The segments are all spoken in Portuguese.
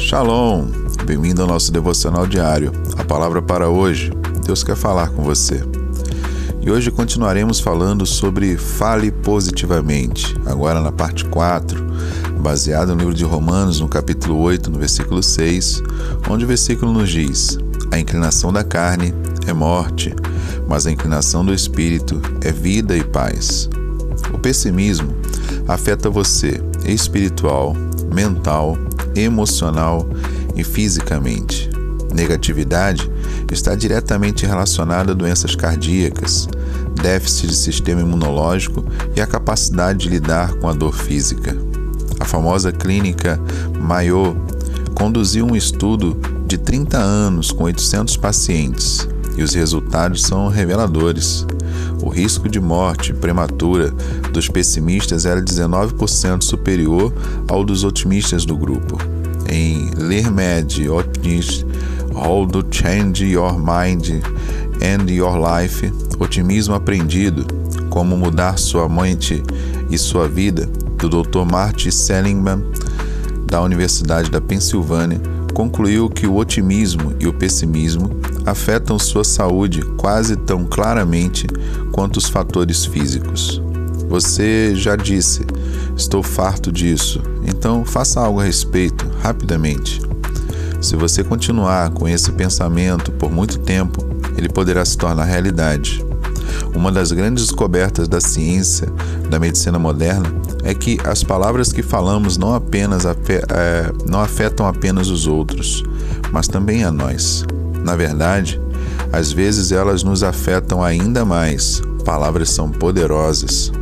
Shalom! Bem-vindo ao nosso devocional diário. A palavra para hoje, Deus quer falar com você. E hoje continuaremos falando sobre fale positivamente, agora na parte 4, baseado no livro de Romanos, no capítulo 8, no versículo 6, onde o versículo nos diz: A inclinação da carne é morte, mas a inclinação do espírito é vida e paz. O pessimismo afeta você espiritual, mental, emocional e fisicamente. Negatividade está diretamente relacionada a doenças cardíacas, déficit de sistema imunológico e a capacidade de lidar com a dor física. A famosa clínica Mayo conduziu um estudo de 30 anos com 800 pacientes e os resultados são reveladores. O risco de morte prematura dos pessimistas era 19% superior ao dos otimistas do grupo. Em Lermed Optimist, How to Change Your Mind and Your Life, Otimismo Aprendido, Como Mudar Sua Mente e Sua Vida, do Dr. Marty Seligman, da Universidade da Pensilvânia, concluiu que o otimismo e o pessimismo afetam sua saúde quase tão claramente quanto os fatores físicos. Você já disse, estou farto disso, então faça algo a respeito, rapidamente. Se você continuar com esse pensamento por muito tempo, ele poderá se tornar realidade. Uma das grandes descobertas da ciência, da medicina moderna, é que as palavras que falamos não apenas é, não afetam apenas os outros, mas também a nós. Na verdade, às vezes elas nos afetam ainda mais. Palavras são poderosas.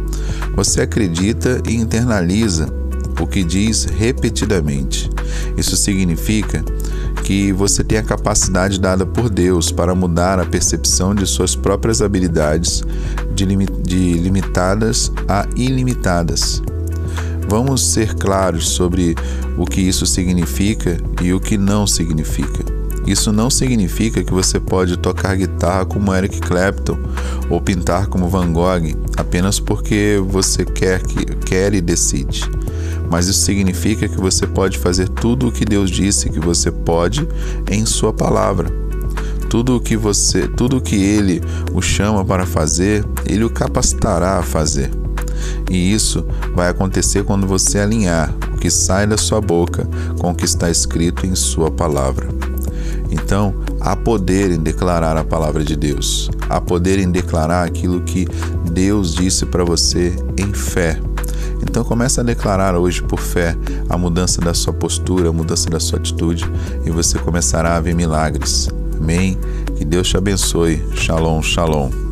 Você acredita e internaliza o que diz repetidamente. Isso significa que você tem a capacidade dada por Deus para mudar a percepção de suas próprias habilidades de, lim de limitadas a ilimitadas. Vamos ser claros sobre o que isso significa e o que não significa. Isso não significa que você pode tocar guitarra como Eric Clapton ou pintar como Van Gogh apenas porque você quer, quer e decide mas isso significa que você pode fazer tudo o que Deus disse que você pode em sua palavra. Tudo o que você, tudo o que ele o chama para fazer, ele o capacitará a fazer. E isso vai acontecer quando você alinhar o que sai da sua boca com o que está escrito em sua palavra. Então, há poder em declarar a palavra de Deus. Há poder em declarar aquilo que Deus disse para você em fé. Então comece a declarar hoje por fé a mudança da sua postura, a mudança da sua atitude e você começará a ver milagres. Amém? Que Deus te abençoe. Shalom, shalom.